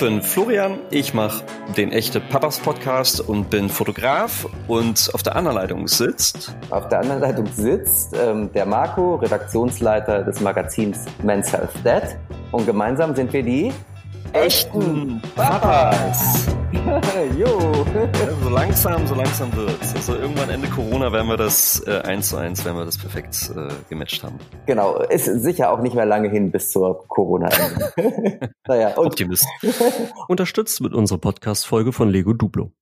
bin Florian, ich mache den echte Papas Podcast und bin Fotograf und auf der anderen Leitung sitzt. Auf der anderen Leitung sitzt ähm, der Marco, Redaktionsleiter des Magazins Men's Health Dad und gemeinsam sind wir die echten Papas. jo. So langsam, so langsam wird's. Also irgendwann Ende Corona werden wir das äh, eins zu eins, werden wir das perfekt äh, gematcht haben. Genau, ist sicher auch nicht mehr lange hin bis zur Corona-Ende. naja, Optimist. Unterstützt mit unserer Podcast-Folge von Lego Duplo.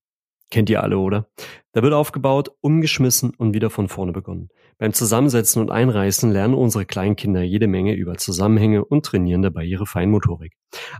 Kennt ihr alle, oder? Da wird aufgebaut, umgeschmissen und wieder von vorne begonnen. Beim Zusammensetzen und Einreißen lernen unsere Kleinkinder jede Menge über Zusammenhänge und trainieren dabei ihre Feinmotorik.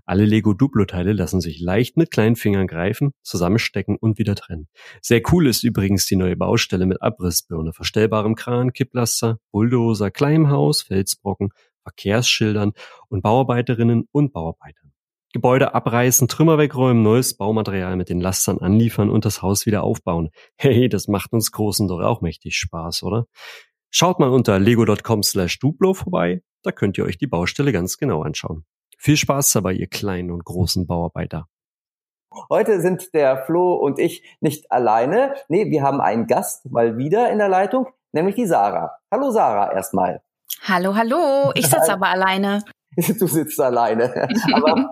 Alle Lego Duplo-Teile lassen sich leicht mit kleinen Fingern greifen, zusammenstecken und wieder trennen. Sehr cool ist übrigens die neue Baustelle mit Abrissbirne, verstellbarem Kran, Kipplaster, Bulldozer, kleinem Haus, Felsbrocken, Verkehrsschildern und Bauarbeiterinnen und Bauarbeitern. Gebäude abreißen, Trümmer wegräumen, neues Baumaterial mit den Lastern anliefern und das Haus wieder aufbauen. Hey, das macht uns Großen doch auch mächtig Spaß, oder? Schaut mal unter lego.com slash duplo vorbei, da könnt ihr euch die Baustelle ganz genau anschauen. Viel Spaß dabei, ihr kleinen und großen Bauarbeiter. Heute sind der Flo und ich nicht alleine. Nee, wir haben einen Gast mal wieder in der Leitung, nämlich die Sarah. Hallo Sarah erstmal. Hallo, hallo. Ich sitze aber alleine. du sitzt alleine. aber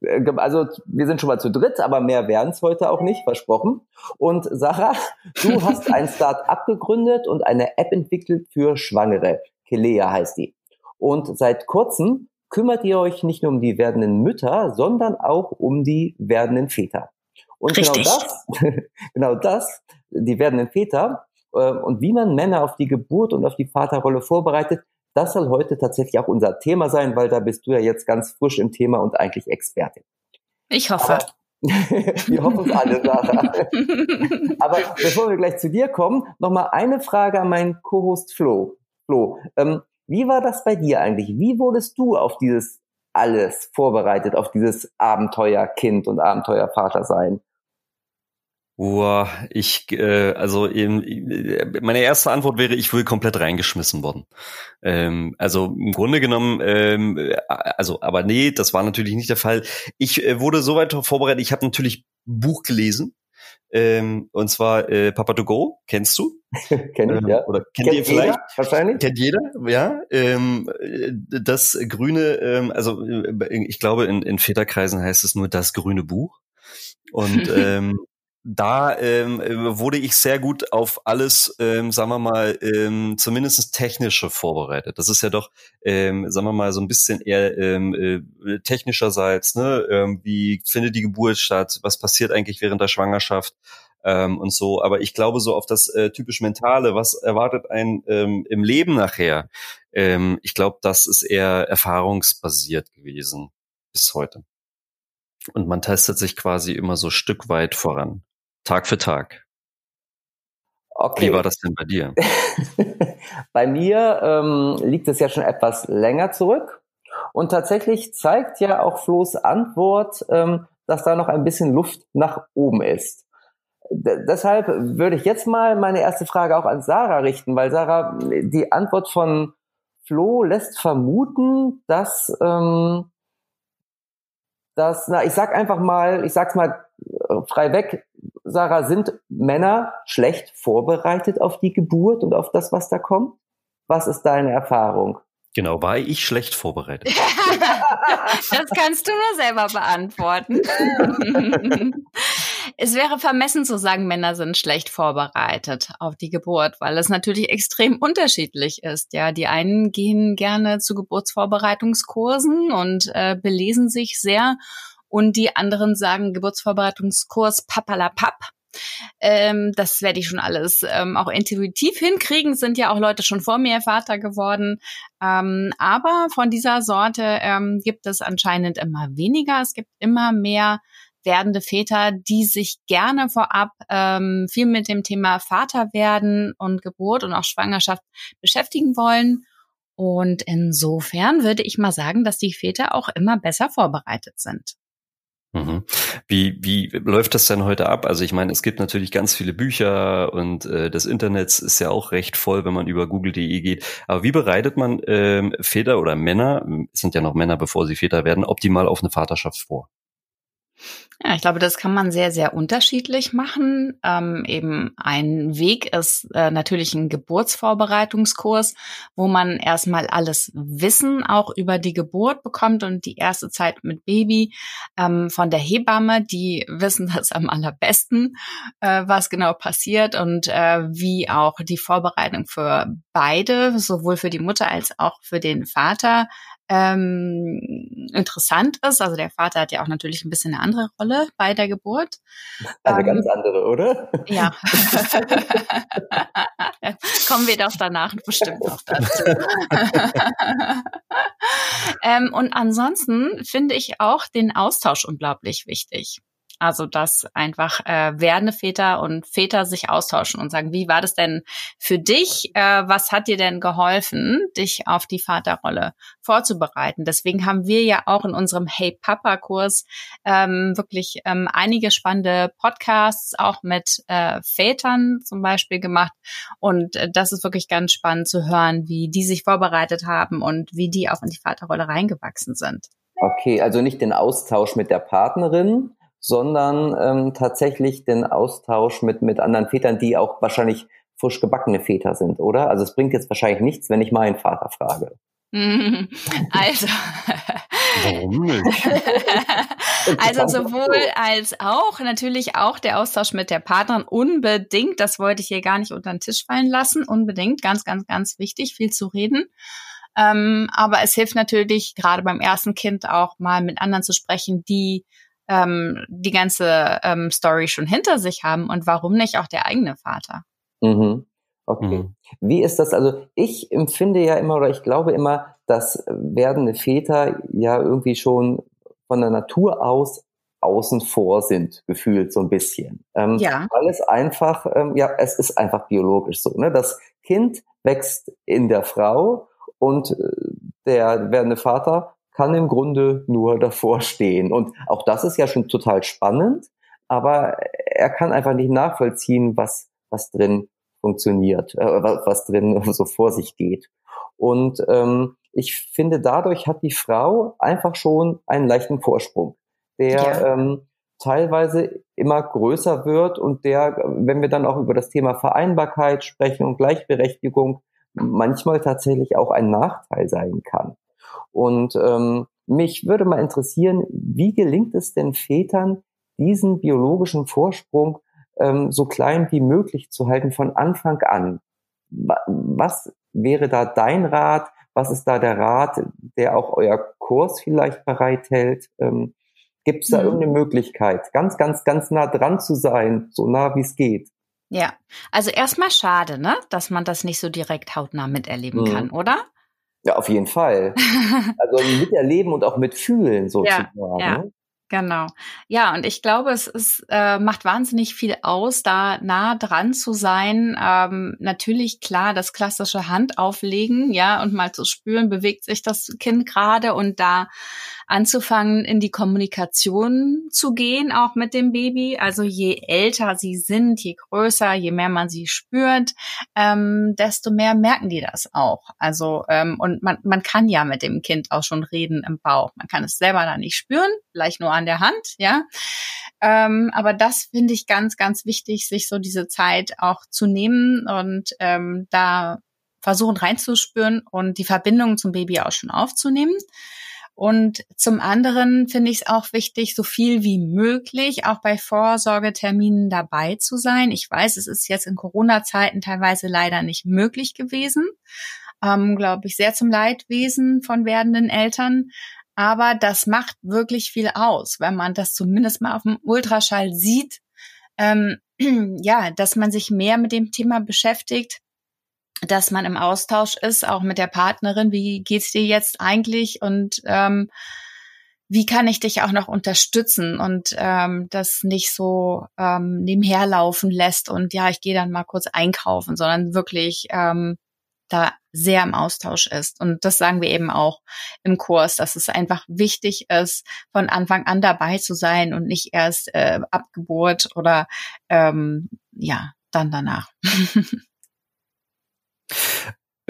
äh, also wir sind schon mal zu dritt, aber mehr werden es heute auch nicht, versprochen. Und Sarah, du hast ein Start-up gegründet und eine App entwickelt für Schwangere. Kelea heißt die. Und seit kurzem kümmert ihr euch nicht nur um die werdenden Mütter, sondern auch um die werdenden Väter. Und genau Richtig. genau das, genau das, die werdenden Väter äh, und wie man Männer auf die Geburt und auf die Vaterrolle vorbereitet, das soll heute tatsächlich auch unser Thema sein, weil da bist du ja jetzt ganz frisch im Thema und eigentlich Expertin. Ich hoffe. Aber, wir hoffen es alle, Sarah. Aber bevor wir gleich zu dir kommen, nochmal eine Frage an meinen Co-Host Flo. Flo, ähm, wie war das bei dir eigentlich? Wie wurdest du auf dieses alles vorbereitet, auf dieses Abenteuerkind und Abenteuervater sein? Boah, ich, äh, also eben, meine erste Antwort wäre, ich will komplett reingeschmissen worden. Ähm, also im Grunde genommen, ähm, also, aber nee, das war natürlich nicht der Fall. Ich äh, wurde soweit vorbereitet, ich habe natürlich Buch gelesen. Ähm, und zwar äh, Papa to Go, kennst du? Kenn ich, ja. Oder kennt, kennt ihr vielleicht? Jeder, wahrscheinlich. Kennt jeder, ja. Ähm, das grüne, ähm, also äh, ich glaube, in, in Väterkreisen heißt es nur das grüne Buch. Und ähm, da ähm, wurde ich sehr gut auf alles, ähm, sagen wir mal, ähm, zumindest technische vorbereitet. Das ist ja doch, ähm, sagen wir mal, so ein bisschen eher ähm, äh, technischerseits, ne? Ähm, wie findet die Geburt statt? Was passiert eigentlich während der Schwangerschaft? Ähm, und so. Aber ich glaube so auf das äh, typisch Mentale, was erwartet ein ähm, im Leben nachher? Ähm, ich glaube, das ist eher erfahrungsbasiert gewesen bis heute. Und man testet sich quasi immer so Stück weit voran. Tag für Tag. Okay. Wie war das denn bei dir? bei mir ähm, liegt es ja schon etwas länger zurück. Und tatsächlich zeigt ja auch Flo's Antwort, ähm, dass da noch ein bisschen Luft nach oben ist. D deshalb würde ich jetzt mal meine erste Frage auch an Sarah richten, weil Sarah, die Antwort von Flo lässt vermuten, dass, ähm, dass, na, ich sag einfach mal, ich sag's mal äh, frei weg, Sarah, sind Männer schlecht vorbereitet auf die Geburt und auf das, was da kommt? Was ist deine Erfahrung? Genau, war ich schlecht vorbereitet? das kannst du nur selber beantworten. es wäre vermessen zu sagen, Männer sind schlecht vorbereitet auf die Geburt, weil es natürlich extrem unterschiedlich ist. Ja, die einen gehen gerne zu Geburtsvorbereitungskursen und äh, belesen sich sehr und die anderen sagen Geburtsvorbereitungskurs papalapap. Ähm, das werde ich schon alles ähm, auch intuitiv hinkriegen. Sind ja auch Leute schon vor mir Vater geworden. Ähm, aber von dieser Sorte ähm, gibt es anscheinend immer weniger. Es gibt immer mehr werdende Väter, die sich gerne vorab ähm, viel mit dem Thema Vater werden und Geburt und auch Schwangerschaft beschäftigen wollen. Und insofern würde ich mal sagen, dass die Väter auch immer besser vorbereitet sind. Mhm. Wie, wie läuft das denn heute ab? Also ich meine, es gibt natürlich ganz viele Bücher und äh, das Internet ist ja auch recht voll, wenn man über google.de geht. Aber wie bereitet man ähm, Väter oder Männer, sind ja noch Männer, bevor sie Väter werden, optimal auf eine Vaterschaft vor? Ja, ich glaube, das kann man sehr, sehr unterschiedlich machen. Ähm, eben ein Weg ist äh, natürlich ein Geburtsvorbereitungskurs, wo man erstmal alles Wissen auch über die Geburt bekommt und die erste Zeit mit Baby ähm, von der Hebamme, die wissen das am allerbesten, äh, was genau passiert und äh, wie auch die Vorbereitung für beide, sowohl für die Mutter als auch für den Vater ähm, interessant ist. Also der Vater hat ja auch natürlich ein bisschen eine andere Rolle bei der Geburt. Eine ähm, ganz andere, oder? Ja. Kommen wir doch danach bestimmt noch dazu. ähm, und ansonsten finde ich auch den Austausch unglaublich wichtig. Also dass einfach äh, werdende Väter und Väter sich austauschen und sagen, wie war das denn für dich? Äh, was hat dir denn geholfen, dich auf die Vaterrolle vorzubereiten? Deswegen haben wir ja auch in unserem Hey Papa Kurs ähm, wirklich ähm, einige spannende Podcasts auch mit äh, Vätern zum Beispiel gemacht. Und äh, das ist wirklich ganz spannend zu hören, wie die sich vorbereitet haben und wie die auch in die Vaterrolle reingewachsen sind. Okay, also nicht den Austausch mit der Partnerin, sondern ähm, tatsächlich den Austausch mit, mit anderen Vätern, die auch wahrscheinlich frisch gebackene Väter sind, oder? Also es bringt jetzt wahrscheinlich nichts, wenn ich meinen Vater frage. Also. Warum nicht? also sowohl als auch, natürlich auch der Austausch mit der Partnerin unbedingt, das wollte ich hier gar nicht unter den Tisch fallen lassen, unbedingt, ganz, ganz, ganz wichtig, viel zu reden. Ähm, aber es hilft natürlich gerade beim ersten Kind auch mal mit anderen zu sprechen, die ähm, die ganze ähm, Story schon hinter sich haben und warum nicht auch der eigene Vater? Mhm. Okay. Mhm. Wie ist das? Also ich empfinde ja immer oder ich glaube immer, dass werdende Väter ja irgendwie schon von der Natur aus außen vor sind, gefühlt so ein bisschen. Ähm, ja. Weil es einfach, ähm, ja, es ist einfach biologisch so. Ne? Das Kind wächst in der Frau und äh, der werdende Vater kann im Grunde nur davor stehen. Und auch das ist ja schon total spannend, aber er kann einfach nicht nachvollziehen, was, was drin funktioniert, äh, was drin so vor sich geht. Und ähm, ich finde, dadurch hat die Frau einfach schon einen leichten Vorsprung, der ja. ähm, teilweise immer größer wird und der, wenn wir dann auch über das Thema Vereinbarkeit sprechen und Gleichberechtigung, manchmal tatsächlich auch ein Nachteil sein kann. Und ähm, mich würde mal interessieren, wie gelingt es denn Vätern, diesen biologischen Vorsprung ähm, so klein wie möglich zu halten von Anfang an? Was wäre da dein Rat? Was ist da der Rat, der auch euer Kurs vielleicht bereithält? Ähm, Gibt es da mhm. irgendeine Möglichkeit, ganz, ganz, ganz nah dran zu sein, so nah wie es geht? Ja, also erstmal schade, ne, dass man das nicht so direkt hautnah miterleben mhm. kann, oder? Ja, auf jeden Fall. Also miterleben und auch mitfühlen sozusagen. Ja, ja. Genau. Ja, und ich glaube, es ist, äh, macht wahnsinnig viel aus, da nah dran zu sein. Ähm, natürlich klar, das klassische Hand auflegen, ja, und mal zu spüren, bewegt sich das Kind gerade und da anzufangen, in die Kommunikation zu gehen, auch mit dem Baby. Also je älter sie sind, je größer, je mehr man sie spürt, ähm, desto mehr merken die das auch. Also ähm, und man, man kann ja mit dem Kind auch schon reden im Bauch. Man kann es selber da nicht spüren, vielleicht nur an der Hand, ja. Ähm, aber das finde ich ganz, ganz wichtig, sich so diese Zeit auch zu nehmen und ähm, da versuchen reinzuspüren und die Verbindung zum Baby auch schon aufzunehmen. Und zum anderen finde ich es auch wichtig, so viel wie möglich auch bei Vorsorgeterminen dabei zu sein. Ich weiß, es ist jetzt in Corona-Zeiten teilweise leider nicht möglich gewesen. Ähm, Glaube ich, sehr zum Leidwesen von werdenden Eltern. Aber das macht wirklich viel aus, wenn man das zumindest mal auf dem Ultraschall sieht. Ähm, ja, dass man sich mehr mit dem Thema beschäftigt dass man im Austausch ist, auch mit der Partnerin. Wie geht's dir jetzt eigentlich? Und ähm, wie kann ich dich auch noch unterstützen und ähm, das nicht so ähm, nebenher laufen lässt und ja, ich gehe dann mal kurz einkaufen, sondern wirklich ähm, da sehr im Austausch ist. Und das sagen wir eben auch im Kurs, dass es einfach wichtig ist, von Anfang an dabei zu sein und nicht erst äh, ab Geburt oder ähm, ja, dann danach.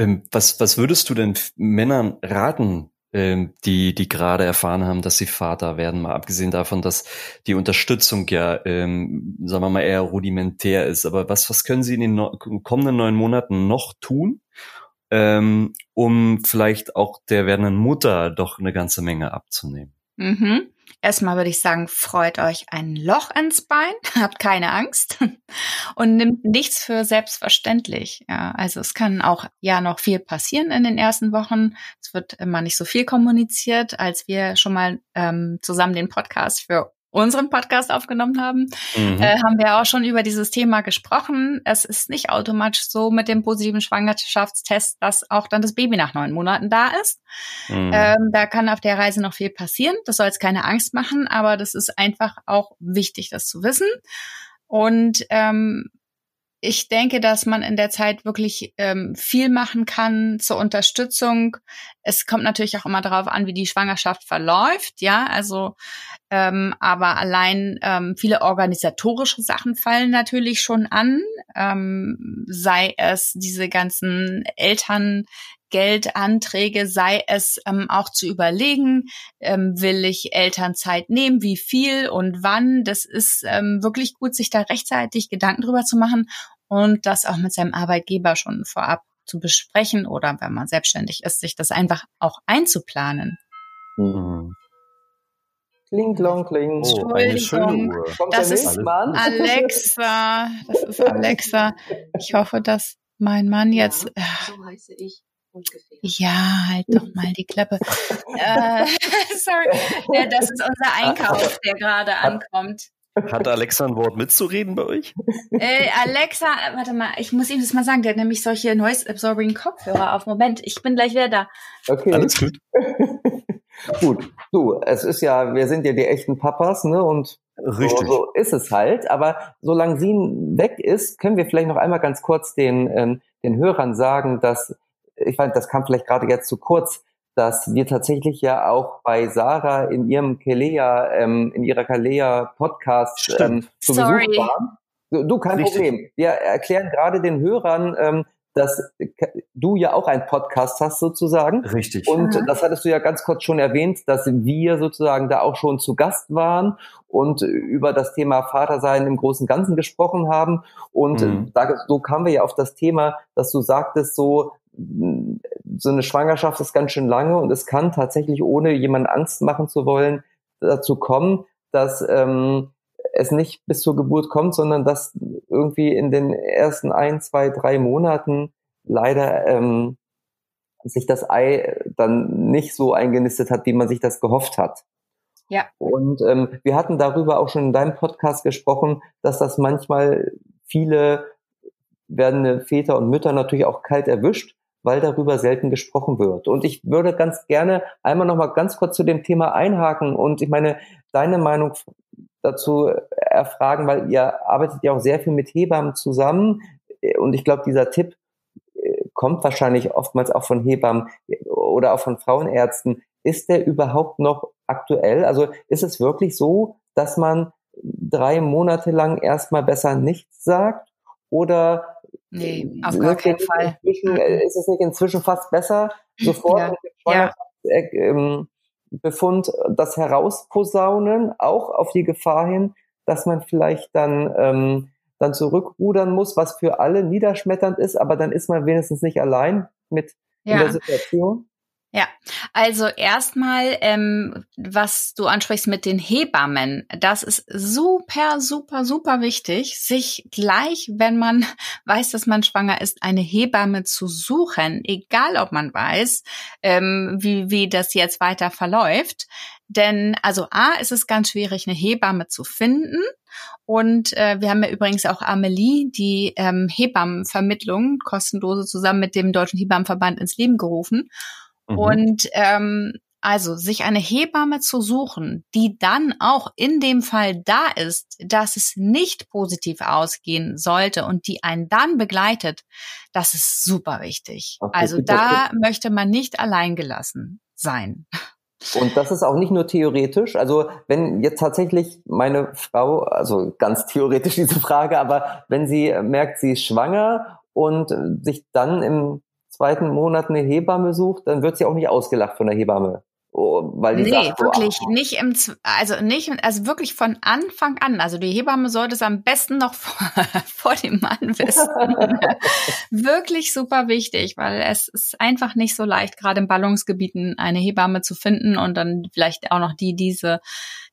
Ähm, was, was würdest du denn Männern raten, ähm, die, die gerade erfahren haben, dass sie Vater werden, mal abgesehen davon, dass die Unterstützung ja, ähm, sagen wir mal, eher rudimentär ist. Aber was, was können Sie in den no kommenden neun Monaten noch tun, ähm, um vielleicht auch der werdenden Mutter doch eine ganze Menge abzunehmen? Mhm. Erstmal würde ich sagen, freut euch ein Loch ins Bein, habt keine Angst und nimmt nichts für selbstverständlich. Ja, also es kann auch ja noch viel passieren in den ersten Wochen. Es wird immer nicht so viel kommuniziert, als wir schon mal ähm, zusammen den Podcast für unseren Podcast aufgenommen haben, mhm. äh, haben wir auch schon über dieses Thema gesprochen. Es ist nicht automatisch so mit dem positiven Schwangerschaftstest, dass auch dann das Baby nach neun Monaten da ist. Mhm. Ähm, da kann auf der Reise noch viel passieren. Das soll jetzt keine Angst machen, aber das ist einfach auch wichtig, das zu wissen. Und ähm, ich denke, dass man in der Zeit wirklich ähm, viel machen kann zur Unterstützung. Es kommt natürlich auch immer darauf an, wie die Schwangerschaft verläuft, ja. Also, ähm, aber allein ähm, viele organisatorische Sachen fallen natürlich schon an. Ähm, sei es diese ganzen Eltern Geldanträge, sei es ähm, auch zu überlegen, ähm, will ich Elternzeit nehmen, wie viel und wann. Das ist ähm, wirklich gut, sich da rechtzeitig Gedanken drüber zu machen und das auch mit seinem Arbeitgeber schon vorab zu besprechen oder wenn man selbstständig ist, sich das einfach auch einzuplanen. Mhm. Kling, klong, kling. Oh, eine schöne Uhr. das ist Alexa. Das ist Alexa. Ich hoffe, dass mein Mann jetzt. Ja, so heiße ich. Ungefähr. Ja, halt doch mal die Klappe. äh, sorry, ja, das ist unser Einkauf, der gerade ankommt. Hat Alexa ein Wort mitzureden bei euch? Äh, Alexa, warte mal, ich muss ihm das mal sagen, der hat nämlich solche Noise-Absorbing Kopfhörer auf. Moment, ich bin gleich wieder da. Okay. Alles gut. gut. Du, es ist ja, wir sind ja die echten Papas, ne? Und Richtig. So, so ist es halt. Aber solange sie weg ist, können wir vielleicht noch einmal ganz kurz den, ähm, den Hörern sagen, dass ich fand, das kam vielleicht gerade jetzt zu kurz, dass wir tatsächlich ja auch bei Sarah in ihrem Kelea, ähm, in ihrer Kalea Podcast ähm, zu Sorry. Besuch waren. Du, du kein Richtig. Problem. Wir erklären gerade den Hörern, ähm, dass du ja auch einen Podcast hast sozusagen. Richtig. Und mhm. das hattest du ja ganz kurz schon erwähnt, dass wir sozusagen da auch schon zu Gast waren und über das Thema Vatersein im großen Ganzen gesprochen haben. Und mhm. da, so kamen wir ja auf das Thema, dass du sagtest, so so eine Schwangerschaft ist ganz schön lange und es kann tatsächlich, ohne jemanden Angst machen zu wollen, dazu kommen, dass ähm, es nicht bis zur Geburt kommt, sondern dass irgendwie in den ersten ein, zwei, drei Monaten leider ähm, sich das Ei dann nicht so eingenistet hat, wie man sich das gehofft hat. Ja. Und ähm, wir hatten darüber auch schon in deinem Podcast gesprochen, dass das manchmal viele werdende Väter und Mütter natürlich auch kalt erwischt, weil darüber selten gesprochen wird. Und ich würde ganz gerne einmal noch mal ganz kurz zu dem Thema einhaken und ich meine deine Meinung dazu erfragen, weil ihr arbeitet ja auch sehr viel mit Hebammen zusammen und ich glaube, dieser Tipp äh, kommt wahrscheinlich oftmals auch von Hebammen oder auch von Frauenärzten. Ist der überhaupt noch aktuell? Also ist es wirklich so, dass man drei Monate lang erstmal besser nichts sagt? Oder Nee, auf gar keinen Fall. Inzwischen, äh, ist es nicht inzwischen fast besser, sofort ja. mit dem Schwangerschaftsbefund ja. Ähm, das herausposaunen, auch auf die Gefahr hin, dass man vielleicht dann, ähm, dann zurückrudern muss, was für alle niederschmetternd ist, aber dann ist man wenigstens nicht allein mit ja. in der Situation. Ja, also erstmal, ähm, was du ansprichst mit den Hebammen, das ist super, super, super wichtig, sich gleich, wenn man weiß, dass man schwanger ist, eine Hebamme zu suchen, egal ob man weiß, ähm, wie, wie das jetzt weiter verläuft. Denn also A, ist es ganz schwierig, eine Hebamme zu finden. Und äh, wir haben ja übrigens auch Amelie, die ähm, Hebammenvermittlung kostenlose zusammen mit dem Deutschen Hebammenverband ins Leben gerufen. Mhm. Und ähm, also sich eine Hebamme zu suchen, die dann auch in dem Fall da ist, dass es nicht positiv ausgehen sollte und die einen dann begleitet, das ist super wichtig. Okay, also da möchte man nicht alleingelassen sein. Und das ist auch nicht nur theoretisch. Also wenn jetzt tatsächlich meine Frau, also ganz theoretisch diese Frage, aber wenn sie merkt, sie ist schwanger und sich dann im zweiten Monat eine Hebamme sucht, dann wird sie auch nicht ausgelacht von der Hebamme. Oh, weil die nee, sagt, wirklich oh, nicht im, also nicht, also wirklich von Anfang an. Also die Hebamme sollte es am besten noch vor, vor dem Mann wissen. wirklich super wichtig, weil es ist einfach nicht so leicht, gerade in Ballungsgebieten eine Hebamme zu finden und dann vielleicht auch noch die diese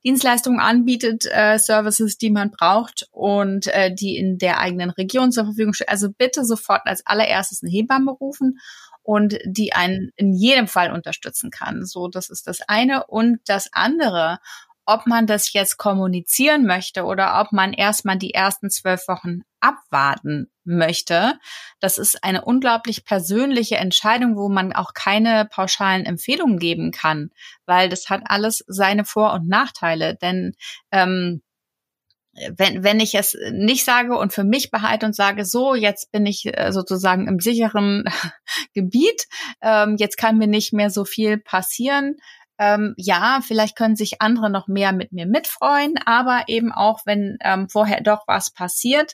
Dienstleistungen anbietet, äh, Services, die man braucht und äh, die in der eigenen Region zur Verfügung stehen. Also bitte sofort als allererstes eine Hebamme rufen und die einen in jedem Fall unterstützen kann. So, das ist das eine. Und das andere, ob man das jetzt kommunizieren möchte oder ob man erstmal die ersten zwölf Wochen abwarten möchte, das ist eine unglaublich persönliche Entscheidung, wo man auch keine pauschalen Empfehlungen geben kann, weil das hat alles seine Vor- und Nachteile. Denn ähm, wenn, wenn ich es nicht sage und für mich behalte und sage, so, jetzt bin ich äh, sozusagen im sicheren Gebiet, ähm, jetzt kann mir nicht mehr so viel passieren. Ähm, ja, vielleicht können sich andere noch mehr mit mir mitfreuen, aber eben auch, wenn ähm, vorher doch was passiert,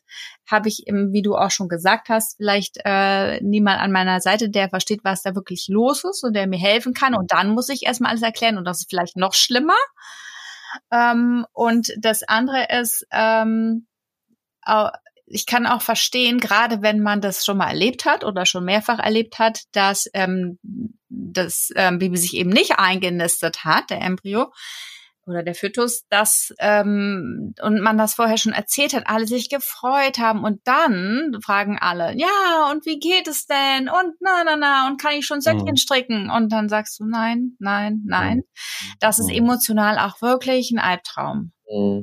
habe ich, eben, wie du auch schon gesagt hast, vielleicht äh, niemand an meiner Seite, der versteht, was da wirklich los ist und der mir helfen kann. Und dann muss ich erstmal alles erklären und das ist vielleicht noch schlimmer. Ähm, und das andere ist, ähm, ich kann auch verstehen, gerade wenn man das schon mal erlebt hat oder schon mehrfach erlebt hat, dass ähm, das ähm, Baby sich eben nicht eingenistet hat, der Embryo oder der Fötus, dass ähm, und man das vorher schon erzählt hat, alle sich gefreut haben und dann fragen alle, ja und wie geht es denn und na na na und kann ich schon Söckchen Mhm. stricken und dann sagst du nein, nein, nein. Das ist Mhm. emotional auch wirklich ein Albtraum.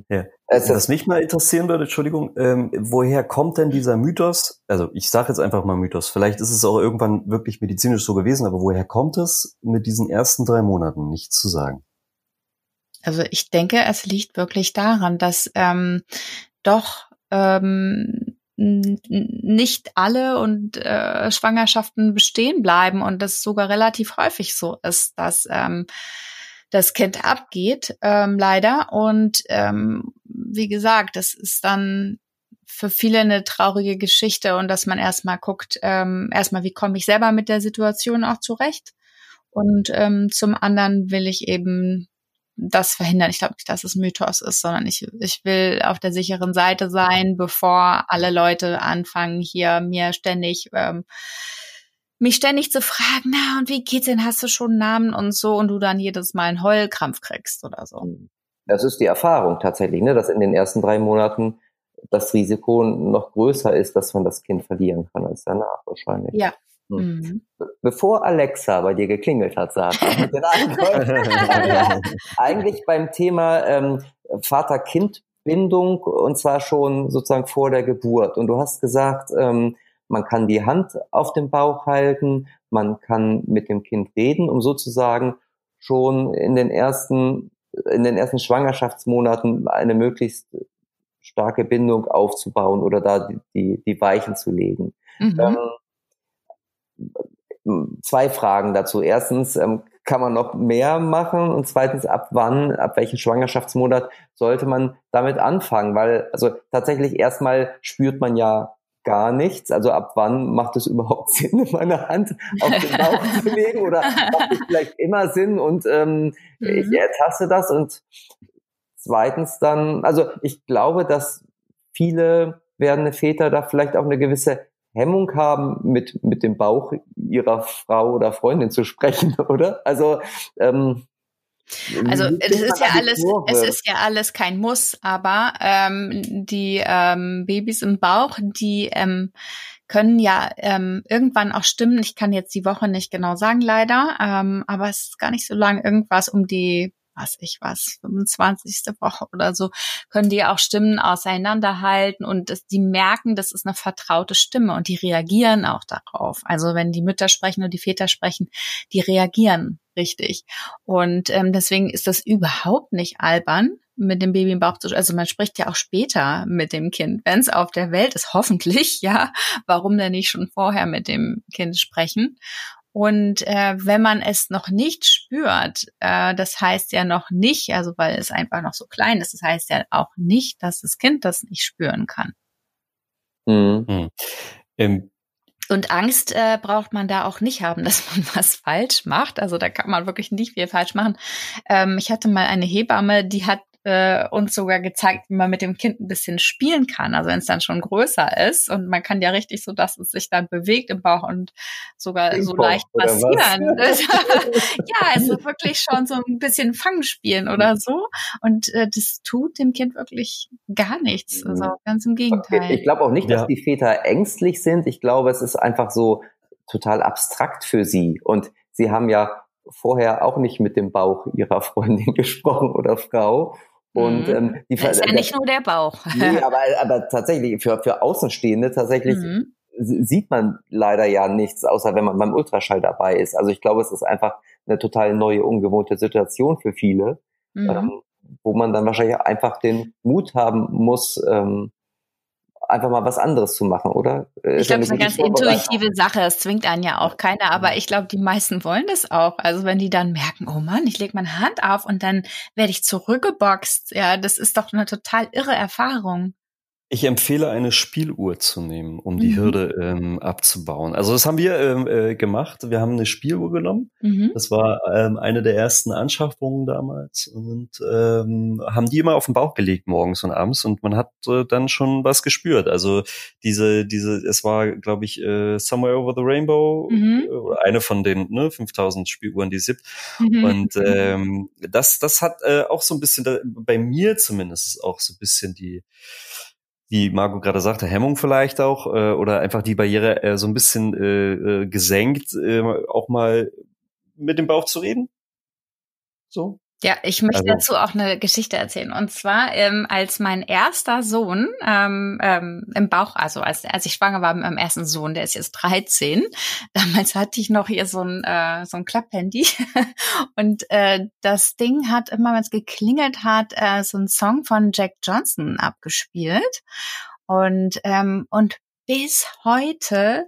Ja. Es ist, Was mich mal interessieren würde, Entschuldigung, ähm, woher kommt denn dieser Mythos? Also ich sage jetzt einfach mal Mythos. Vielleicht ist es auch irgendwann wirklich medizinisch so gewesen, aber woher kommt es, mit diesen ersten drei Monaten nichts zu sagen? Also ich denke, es liegt wirklich daran, dass ähm, doch ähm, nicht alle und äh, Schwangerschaften bestehen bleiben und das sogar relativ häufig so ist, dass ähm, das Kind abgeht, ähm, leider. Und ähm, wie gesagt, das ist dann für viele eine traurige Geschichte und dass man erstmal guckt, ähm, erstmal, wie komme ich selber mit der Situation auch zurecht. Und ähm, zum anderen will ich eben das verhindern. Ich glaube nicht, dass es Mythos ist, sondern ich, ich will auf der sicheren Seite sein, bevor alle Leute anfangen, hier mir ständig ähm, mich ständig zu fragen, na und wie geht's denn? Hast du schon einen Namen und so und du dann jedes Mal einen Heulkrampf kriegst oder so. das ist die Erfahrung tatsächlich, ne, dass in den ersten drei Monaten das Risiko noch größer ist, dass man das Kind verlieren kann als danach wahrscheinlich. Ja. Hm. Mhm. Be- Bevor Alexa bei dir geklingelt hat, Sarah, eigentlich beim Thema ähm, Vater-Kind-Bindung und zwar schon sozusagen vor der Geburt. Und du hast gesagt, ähm, man kann die Hand auf dem Bauch halten, man kann mit dem Kind reden, um sozusagen schon in den ersten, in den ersten Schwangerschaftsmonaten eine möglichst starke Bindung aufzubauen oder da die, die, die Weichen zu legen. Mhm. Ähm, zwei Fragen dazu. Erstens, ähm, kann man noch mehr machen? Und zweitens, ab wann, ab welchem Schwangerschaftsmonat sollte man damit anfangen? Weil, also tatsächlich erstmal spürt man ja gar nichts. Also ab wann macht es überhaupt Sinn, meine Hand auf den Bauch zu legen? Oder macht es vielleicht immer Sinn und ähm, ich Mhm. ertaste das? Und zweitens dann, also ich glaube, dass viele werdende Väter da vielleicht auch eine gewisse Hemmung haben, mit, mit dem Bauch ihrer Frau oder Freundin zu sprechen, oder? Also, ähm, Also kriegt ist ja alles, es ist ja alles kein Muss, aber ähm, die ähm, Babys im Bauch, die ähm, können ja ähm, irgendwann auch stimmen. Ich kann jetzt die Woche nicht genau sagen, leider, ähm, aber es ist gar nicht so lang. Irgendwas um die, was ich was, 25. Woche oder so, können die auch Stimmen auseinanderhalten und das, die merken, das ist eine vertraute Stimme und die reagieren auch darauf. Also wenn die Mütter sprechen und die Väter sprechen, die reagieren richtig. Und ähm, deswegen ist das überhaupt nicht albern, mit dem Baby im Bauch zu Also man spricht ja auch später mit dem Kind, wenn es auf der Welt ist, hoffentlich, ja. Warum denn nicht schon vorher mit dem Kind sprechen? Und äh, wenn man es noch nicht spürt, äh, das heißt ja noch nicht, also weil es einfach noch so klein ist, das heißt ja auch nicht, dass das Kind das nicht spüren kann. Mhm. Hm. Ähm, Und Angst äh, braucht man da auch nicht haben, dass man was falsch macht. Also da kann man wirklich nicht viel falsch machen. Ähm, ich hatte mal eine Hebamme, die hat äh, uns sogar gezeigt, wie man mit dem Kind ein bisschen spielen kann. Also wenn es dann schon größer ist und man kann ja richtig so, dass es sich dann bewegt im Bauch und sogar so leicht passieren. ja, also wirklich schon so ein bisschen Fangspielen oder so. Und äh, das tut dem Kind wirklich gar nichts. Also mhm. ganz im Gegenteil. Ich glaube auch nicht, dass ja. die Väter ängstlich sind. Ich glaube, es ist einfach so total abstrakt für sie. Und sie haben ja vorher auch nicht mit dem Bauch ihrer Freundin gesprochen oder Frau. Und mhm. ähm, die das ist ja nicht nur der Bauch. nee, aber, aber tatsächlich für, für Außenstehende tatsächlich mhm. sieht man leider ja nichts, außer wenn man beim Ultraschall dabei ist. Also ich glaube, es ist einfach eine total neue, ungewohnte Situation für viele, mhm. ähm, wo man dann wahrscheinlich einfach den Mut haben muss, ähm, einfach mal was anderes zu machen, oder? Ist ich glaube, es ist eine ganz intuitive Sache. Es zwingt einen ja auch keiner, aber ich glaube, die meisten wollen das auch. Also wenn die dann merken, oh Mann, ich lege meine Hand auf und dann werde ich zurückgeboxt, ja, das ist doch eine total irre Erfahrung. Ich empfehle eine Spieluhr zu nehmen, um die mhm. Hürde ähm, abzubauen. Also das haben wir ähm, äh, gemacht. Wir haben eine Spieluhr genommen. Mhm. Das war ähm, eine der ersten Anschaffungen damals und ähm, haben die immer auf den Bauch gelegt morgens und abends und man hat äh, dann schon was gespürt. Also diese, diese, es war, glaube ich, äh, Somewhere Over the Rainbow mhm. äh, eine von den ne, 5000 Spieluhren, die es gibt. Mhm. Und ähm, das, das hat äh, auch so ein bisschen, da, bei mir zumindest auch so ein bisschen die wie Marco gerade sagte, Hemmung vielleicht auch äh, oder einfach die Barriere äh, so ein bisschen äh, äh, gesenkt, äh, auch mal mit dem Bauch zu reden. So. Ja, ich möchte also. dazu auch eine Geschichte erzählen. Und zwar, ähm, als mein erster Sohn ähm, ähm, im Bauch, also als, als ich schwanger war mit meinem ersten Sohn, der ist jetzt 13, damals hatte ich noch hier so ein, äh, so ein Klapphandy. Und äh, das Ding hat immer, wenn es geklingelt hat, äh, so ein Song von Jack Johnson abgespielt. Und, ähm, und bis heute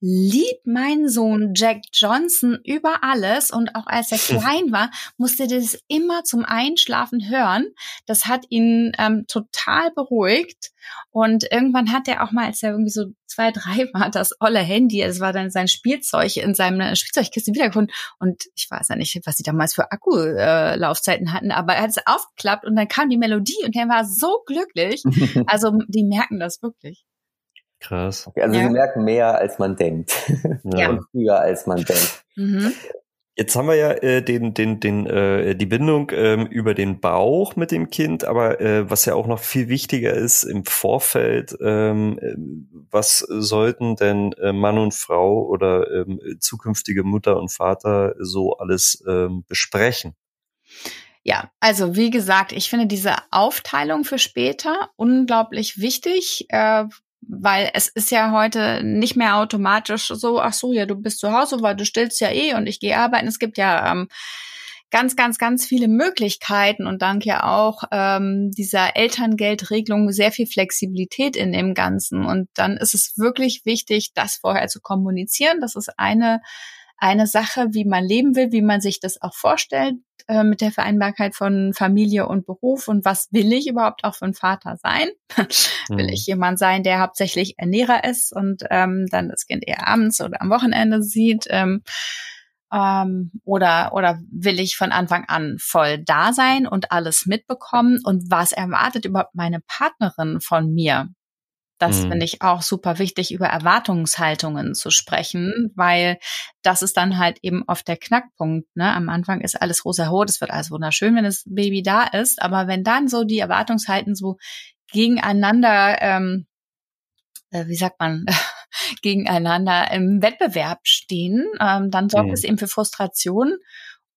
liebt mein Sohn Jack Johnson über alles und auch als er klein war, musste er das immer zum Einschlafen hören. Das hat ihn ähm, total beruhigt und irgendwann hat er auch mal, als er irgendwie so zwei, drei war, das olle Handy, es war dann sein Spielzeug in seiner Spielzeugkiste wiedergefunden und ich weiß ja nicht, was sie damals für Akkulaufzeiten äh, hatten, aber er hat es aufgeklappt und dann kam die Melodie und er war so glücklich. Also die merken das wirklich. Krass. Okay, also ja. sie merken mehr, als man denkt. Ja. Und früher, als man denkt. Mhm. Jetzt haben wir ja äh, den, den, den, äh, die Bindung ähm, über den Bauch mit dem Kind, aber äh, was ja auch noch viel wichtiger ist im Vorfeld, ähm, äh, was sollten denn äh, Mann und Frau oder ähm, zukünftige Mutter und Vater so alles ähm, besprechen? Ja, also wie gesagt, ich finde diese Aufteilung für später unglaublich wichtig. Äh, weil es ist ja heute nicht mehr automatisch so, ach so, ja, du bist zu Hause, weil du stillst ja eh und ich gehe arbeiten. Es gibt ja ähm, ganz, ganz, ganz viele Möglichkeiten und dank ja auch ähm, dieser Elterngeldregelung sehr viel Flexibilität in dem Ganzen. Und dann ist es wirklich wichtig, das vorher zu kommunizieren. Das ist eine eine Sache, wie man leben will, wie man sich das auch vorstellt äh, mit der Vereinbarkeit von Familie und Beruf und was will ich überhaupt auch für ein Vater sein? will mhm. ich jemand sein, der hauptsächlich Ernährer ist und ähm, dann das Kind eher abends oder am Wochenende sieht? Ähm, ähm, oder, oder will ich von Anfang an voll da sein und alles mitbekommen? Und was erwartet überhaupt meine Partnerin von mir? Das mhm. finde ich auch super wichtig, über Erwartungshaltungen zu sprechen, weil das ist dann halt eben oft der Knackpunkt. Ne? Am Anfang ist alles rosa-rot, es wird alles wunderschön, wenn das Baby da ist, aber wenn dann so die Erwartungshalten so gegeneinander, ähm, äh, wie sagt man, gegeneinander im Wettbewerb stehen, ähm, dann sorgt mhm. es eben für Frustration.